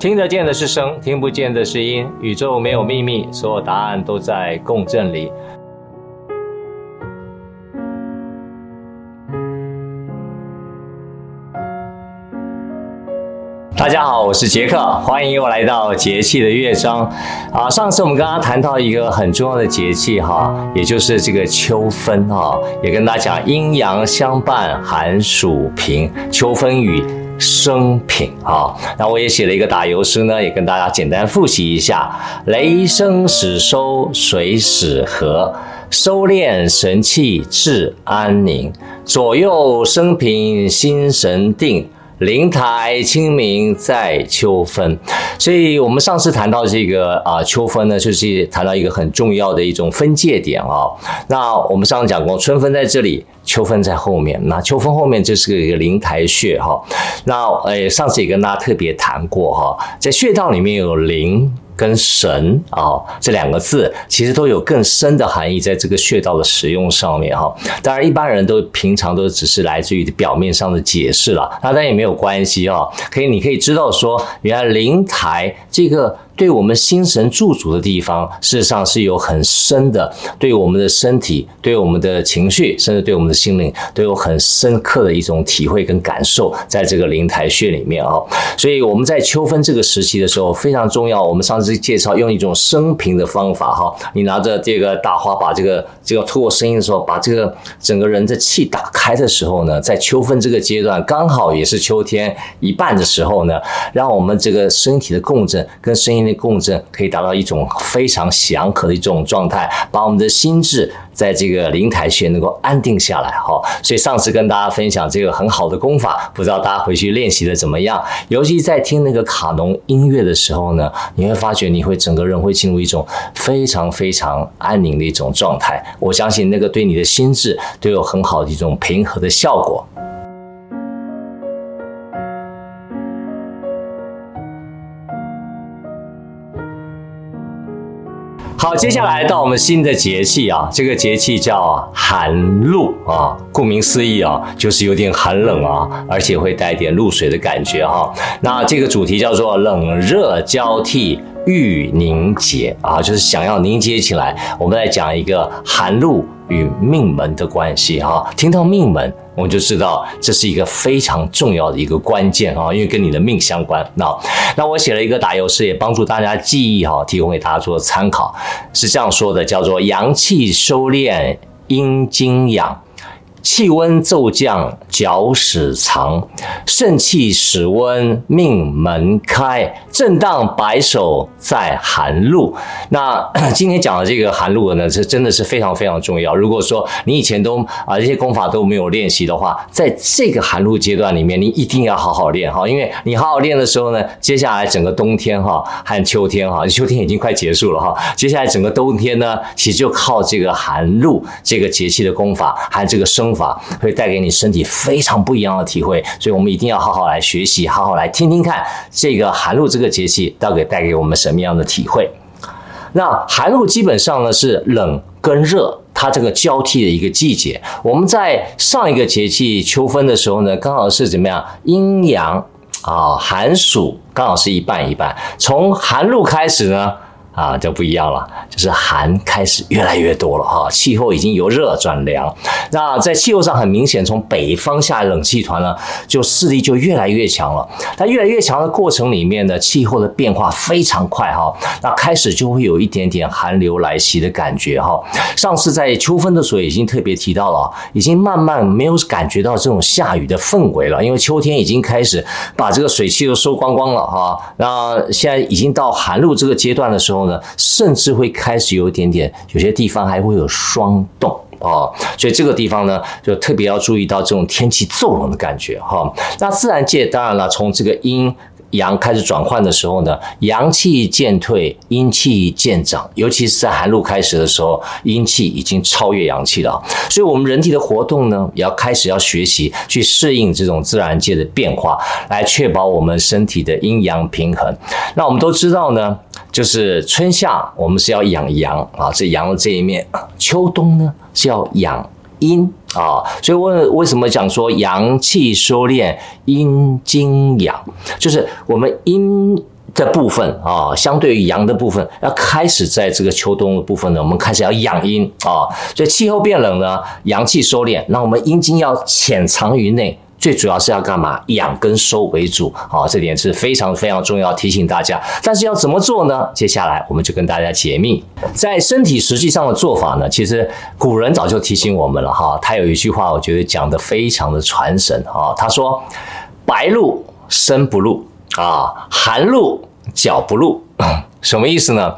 听得见的是声，听不见的是音。宇宙没有秘密，所有答案都在共振里。大家好，我是杰克，欢迎又来到节气的乐章。啊，上次我们刚刚谈到一个很重要的节气哈，也就是这个秋分哈，也跟大家讲阴阳相伴，寒暑平，秋分雨。生平啊，那我也写了一个打油诗呢，也跟大家简单复习一下：雷声始收，水始和，收敛神气至安宁，左右生平心神定。灵台清明在秋分，所以我们上次谈到这个啊秋分呢，就是谈到一个很重要的一种分界点啊。那我们上次讲过，春分在这里，秋分在后面。那秋分后面就是个一个灵台穴哈。那诶，上次也跟大家特别谈过哈，在穴道里面有灵。跟神啊、这两个字，其实都有更深的含义，在这个穴道的使用上面哈。当然，一般人都平常都只是来自于表面上的解释了，那但也没有关系啊。可以，你可以知道说，原来灵台这个。对我们心神驻足的地方，事实上是有很深的，对我们的身体、对我们的情绪，甚至对我们的心灵，都有很深刻的一种体会跟感受，在这个灵台穴里面啊。所以我们在秋分这个时期的时候非常重要。我们上次介绍用一种生平的方法哈，你拿着这个大花，把这个这个透过声音的时候，把这个整个人的气打开的时候呢，在秋分这个阶段，刚好也是秋天一半的时候呢，让我们这个身体的共振跟声音。共振可以达到一种非常祥和的一种状态，把我们的心智在这个灵台穴能够安定下来哈。所以上次跟大家分享这个很好的功法，不知道大家回去练习的怎么样？尤其在听那个卡农音乐的时候呢，你会发觉你会整个人会进入一种非常非常安宁的一种状态。我相信那个对你的心智都有很好的一种平和的效果。好，接下来到我们新的节气啊，这个节气叫寒露啊，顾名思义啊，就是有点寒冷啊，而且会带点露水的感觉哈。那这个主题叫做冷热交替。欲凝结啊，就是想要凝结起来。我们来讲一个寒露与命门的关系哈。听到命门，我们就知道这是一个非常重要的一个关键哈，因为跟你的命相关。那那我写了一个打油诗，也帮助大家记忆哈，提供给大家做参考。是这样说的，叫做阳气收敛，阴精养。气温骤降，脚始藏；肾气始温，命门开。震荡白首在寒露。那 今天讲的这个寒露呢，这真的是非常非常重要。如果说你以前都啊这些功法都没有练习的话，在这个寒露阶段里面，你一定要好好练哈，因为你好好练的时候呢，接下来整个冬天哈和秋天哈，秋天已经快结束了哈，接下来整个冬天呢，其实就靠这个寒露这个节气的功法和这个生。方法会带给你身体非常不一样的体会，所以我们一定要好好来学习，好好来听听看这个寒露这个节气到底带给我们什么样的体会。那寒露基本上呢是冷跟热，它这个交替的一个季节。我们在上一个节气秋分的时候呢，刚好是怎么样？阴阳啊，寒暑刚好是一半一半。从寒露开始呢。啊，就不一样了，就是寒开始越来越多了哈，气候已经由热转凉。那在气候上很明显，从北方下来冷气团呢，就势力就越来越强了。它越来越强的过程里面呢，气候的变化非常快哈。那开始就会有一点点寒流来袭的感觉哈。上次在秋分的时候已经特别提到了，已经慢慢没有感觉到这种下雨的氛围了，因为秋天已经开始把这个水汽都收光光了哈。那现在已经到寒露这个阶段的时候。甚至会开始有一点点，有些地方还会有霜冻哦，所以这个地方呢，就特别要注意到这种天气骤冷的感觉哈。那自然界当然了，从这个阴。阳开始转换的时候呢，阳气渐退，阴气渐长。尤其是在寒露开始的时候，阴气已经超越阳气了。所以，我们人体的活动呢，也要开始要学习去适应这种自然界的变化，来确保我们身体的阴阳平衡。那我们都知道呢，就是春夏我们是要养阳啊，这阳的这一面；秋冬呢是要养阴。啊，所以为为什么讲说阳气收敛，阴经养，就是我们阴的部分啊，相对于阳的部分，要开始在这个秋冬的部分呢，我们开始要养阴啊。所以气候变冷呢，阳气收敛，那我们阴经要潜藏于内，最主要是要干嘛？养跟收为主啊，这点是非常非常重要，提醒大家。但是要怎么做呢？接下来我们就跟大家解密，在身体实际上的做法呢，其实古人早就提醒我们了哈。他有一句话，我觉得讲得非常的传神啊。他说：“白露身不露。”啊，寒露脚不露，什么意思呢？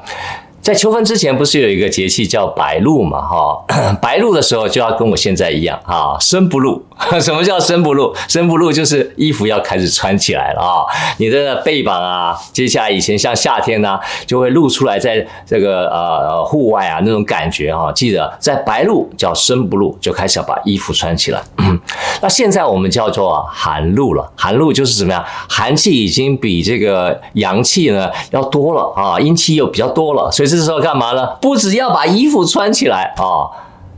在秋分之前，不是有一个节气叫白露嘛？哈，白露的时候就要跟我现在一样啊，深不露。什么叫深不露？深不露就是衣服要开始穿起来了啊！你的背膀啊，接下来以前像夏天呢、就会露出来，在这个呃户外啊那种感觉哈。记得在白露叫深不露，就开始要把衣服穿起来。那现在我们叫做寒露了，寒露就是怎么样？寒气已经比这个阳气呢要多了啊，阴气又比较多了，所以这时候干嘛呢？不只要把衣服穿起来啊，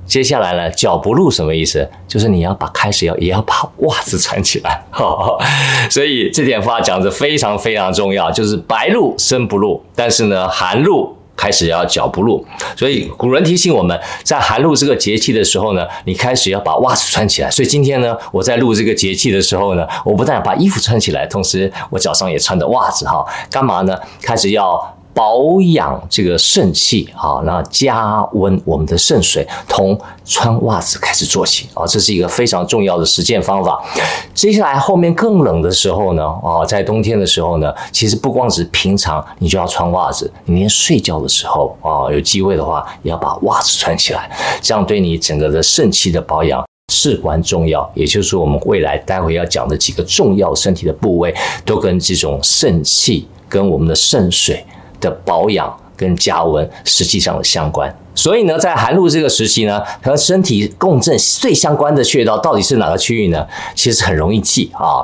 接下来呢，脚不露什么意思？就是你要把开始要也要把袜子穿起来。所以这点话讲得非常非常重要，就是白露身不露，但是呢，寒露。开始要脚不露，所以古人提醒我们在寒露这个节气的时候呢，你开始要把袜子穿起来。所以今天呢，我在录这个节气的时候呢，我不但把衣服穿起来，同时我脚上也穿着袜子哈，干嘛呢？开始要。保养这个肾气啊，那加温我们的肾水，从穿袜子开始做起啊，这是一个非常重要的实践方法。接下来后面更冷的时候呢，啊，在冬天的时候呢，其实不光是平常你就要穿袜子，你连睡觉的时候啊，有机会的话也要把袜子穿起来，这样对你整个的肾气的保养至关重要。也就是我们未来待会要讲的几个重要身体的部位，都跟这种肾气跟我们的肾水的保养跟加温实际上的相关。所以呢，在寒露这个时期呢，和身体共振最相关的穴道到底是哪个区域呢？其实很容易记啊。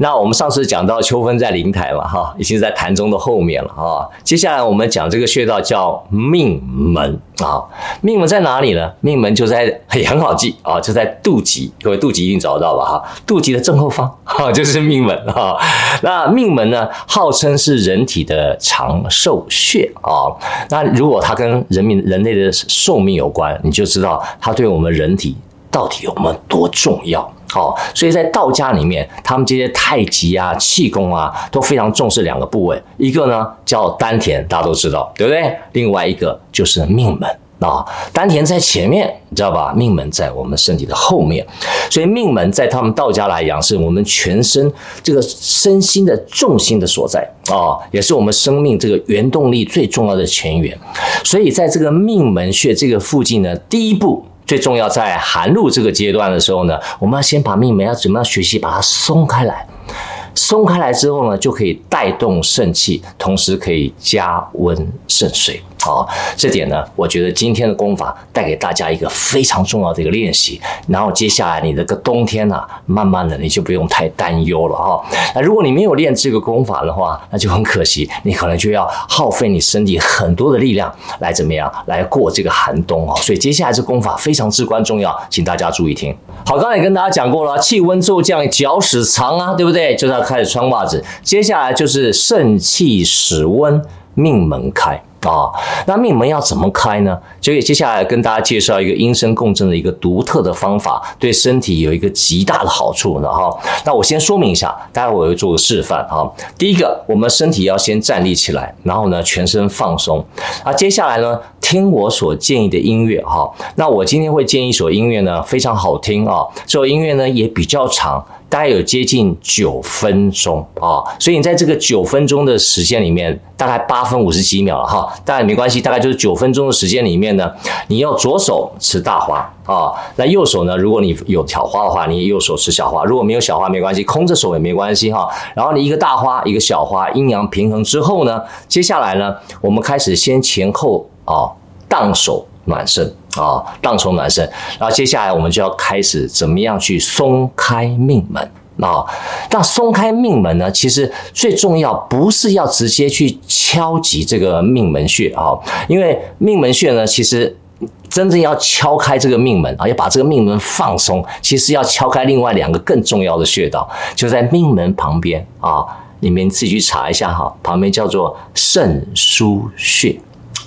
那我们上次讲到秋分在灵台嘛，哈，已经在膻中的后面了啊。接下来我们讲这个穴道叫命门啊。命门在哪里呢？命门就在也很好记啊，就在肚脐。各位肚脐一定找得到吧？哈，肚脐的正后方哈，就是命门啊。那命门呢，号称是人体的长寿穴啊。那如果它跟人民人类的寿命有关，你就知道它对我们人体到底有没有多重要。好，所以在道家里面，他们这些太极啊、气功啊，都非常重视两个部位，一个呢叫丹田，大家都知道，对不对？另外一个就是命门。啊，丹田在前面，你知道吧？命门在我们身体的后面，所以命门在他们道家来讲，是我们全身这个身心的重心的所在啊，也是我们生命这个原动力最重要的泉源。所以在这个命门穴这个附近呢，第一步最重要，在寒露这个阶段的时候呢，我们要先把命门要怎么样学习把它松开来。松开来之后呢，就可以带动肾气，同时可以加温肾水。好，这点呢，我觉得今天的功法带给大家一个非常重要的一个练习。然后接下来你这个冬天呢、慢慢的你就不用太担忧了哈。那如果你没有练这个功法的话，那就很可惜，你可能就要耗费你身体很多的力量来怎么样来过这个寒冬啊。所以接下来这功法非常至关重要，请大家注意听。好，刚才也跟大家讲过了，气温骤降，脚使长啊，对不对？就是要开始穿袜子。接下来就是肾气使温，命门开。啊、那命门要怎么开呢？所以接下来跟大家介绍一个阴身共振的一个独特的方法，对身体有一个极大的好处呢。哈，那我先说明一下，待会我会做个示范哈。第一个，我们身体要先站立起来，然后呢，全身放松。啊，接下来呢，听我所建议的音乐哈。那我今天会建议一首音乐呢，非常好听啊。这首音乐呢也比较长。大概有接近九分钟啊，所以你在这个九分钟的时间里面，大概八分五十几秒了哈，当然没关系，大概就是九分钟的时间里面呢，你要左手持大花啊，那右手呢，如果你有挑花的话，你右手持小花；如果没有小花，没关系，空着手也没关系哈。然后你一个大花，一个小花，阴阳平衡之后呢，接下来呢，我们开始先前后啊，荡手暖身。啊，荡手暖身，然后接下来我们就要开始怎么样去松开命门啊？那松开命门呢，其实最重要不是要直接去敲击这个命门穴啊，因为命门穴呢，其实真正要敲开这个命门啊，要把这个命门放松，其实要敲开另外两个更重要的穴道，就在命门旁边啊。你们自己去查一下哈，旁边叫做肾腧穴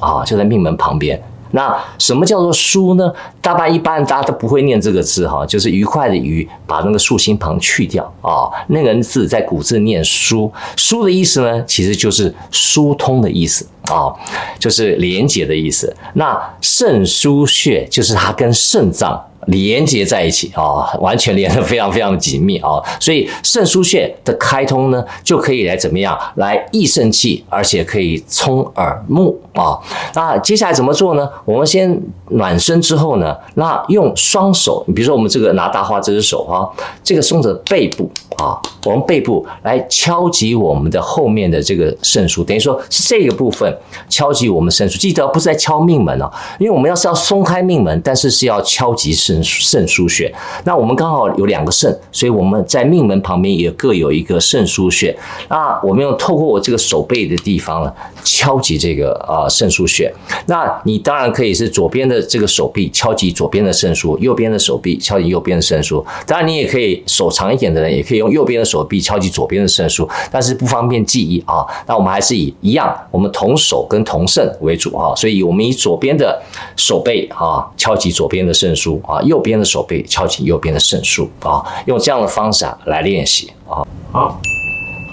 啊，就在命门旁边。那什么叫做腧呢？大半一般大家都不会念这个字哈，就是愉快的愉，把那个竖心旁去掉啊。那个字在古字念疏，疏的意思呢，其实就是疏通的意思啊，就是连接的意思。那肾腧穴就是它跟肾脏。连接在一起啊，完全连得非常非常紧密啊，所以肾腧穴的开通呢，就可以来怎么样来益肾气，而且可以聪耳目啊。那接下来怎么做呢？我们先暖身之后呢，那用双手，你比如说我们这个拿大花这只手啊，这个松着背部啊，我们背部来敲击我们的后面的这个肾腧，等于说是这个部分敲击我们肾腧。记得不是在敲命门哦，因为我们要是要松开命门，但是是要敲击肾。肾腧穴，那我们刚好有两个肾，所以我们在命门旁边也各有一个肾腧穴。那我们用透过我这个手背的地方呢，敲击这个啊肾腧穴。那你当然可以是左边的这个手臂敲击左边的肾腧，右边的手臂敲击右边的肾腧。当然你也可以手长一点的人也可以用右边的手臂敲击左边的肾腧，但是不方便记忆啊。那我们还是以一样，我们同手跟同肾为主啊。所以我们以左边的手背啊敲击左边的肾腧啊。右边的手背敲击右边的肾腧啊，用这样的方式来练习啊。好，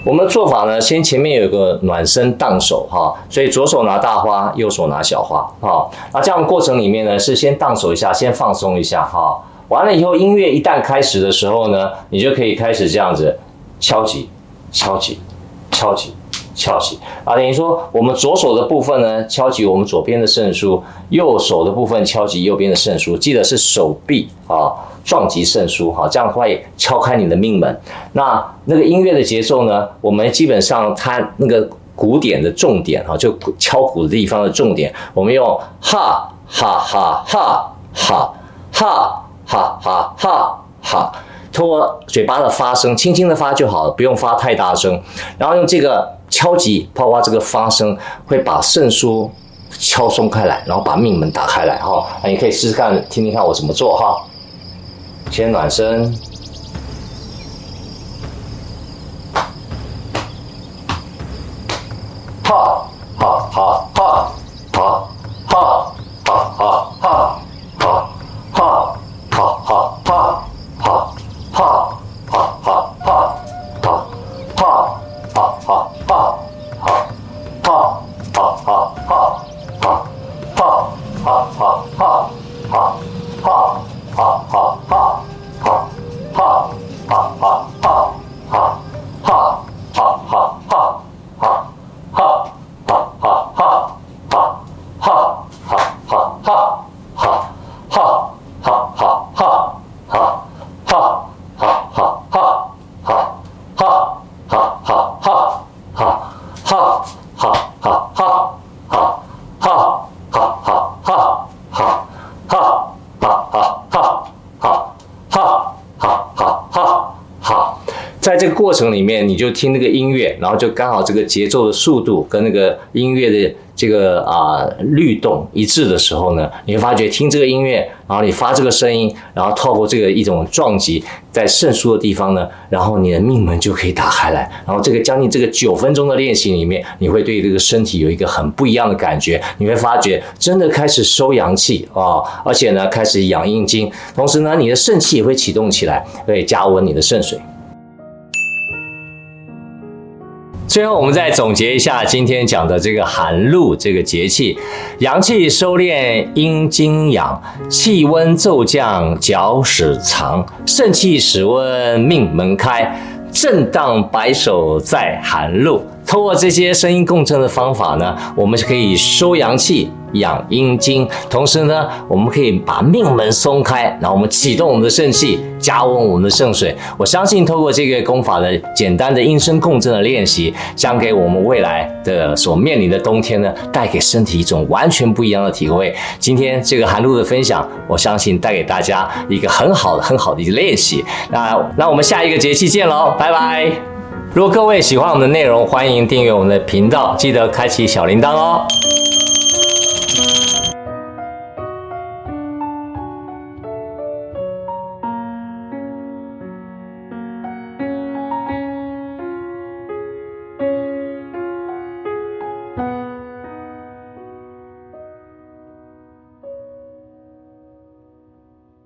我们的做法呢，先前面有个暖身荡手哈，所以左手拿大花，右手拿小花啊。那这样的过程里面呢，是先荡手一下，先放松一下哈。完了以后，音乐一旦开始的时候呢，你就可以开始这样子敲击、敲击、敲击。敲击啊，等于说我们左手的部分呢，敲击我们左边的肾腧；右手的部分敲击右边的肾腧。记得是手臂啊撞击肾腧哈，这样会敲开你的命门。那那个音乐的节奏呢，我们基本上它那个鼓点的重点哈，就敲鼓的地方的重点，我们用哈哈哈哈哈哈哈哈哈哈，通过嘴巴的发声，轻轻的发就好了，不用发太大声，然后用这个。敲击，包括这个发声会把肾腧敲松开来，然后把命门打开来哈。你可以试试看，听听看我怎么做哈。先暖身，过程里面，你就听那个音乐，然后就刚好这个节奏的速度跟那个音乐的这个啊、律动一致的时候呢，你会发觉听这个音乐，然后你发这个声音，然后透过这个一种撞击在肾腧的地方呢，然后你的命门就可以打开来。然后这个将近这个九分钟的练习里面，你会对这个身体有一个很不一样的感觉。你会发觉真的开始收阳气啊，而且呢开始养阴经，同时呢你的肾气也会启动起来，会加温你的肾水。最后，我们再总结一下今天讲的这个寒露这个节气，阳气收敛，阴经养，气温骤降，脚趾长，肾气始温，命门开，震荡白首在寒露。通过这些声音共振的方法呢，我们是可以收阳气。养阴经，同时呢，我们可以把命门松开，然后我们启动我们的肾气，加温我们的肾水。我相信，透过这个功法的简单的音声共振的练习，将给我们未来的所面临的冬天呢，带给身体一种完全不一样的体会。今天这个寒露的分享，我相信带给大家一个很好的、很好的一个练习。那那我们下一个节气见喽，拜拜！如果各位喜欢我们的内容，欢迎订阅我们的频道，记得开启小铃铛哦。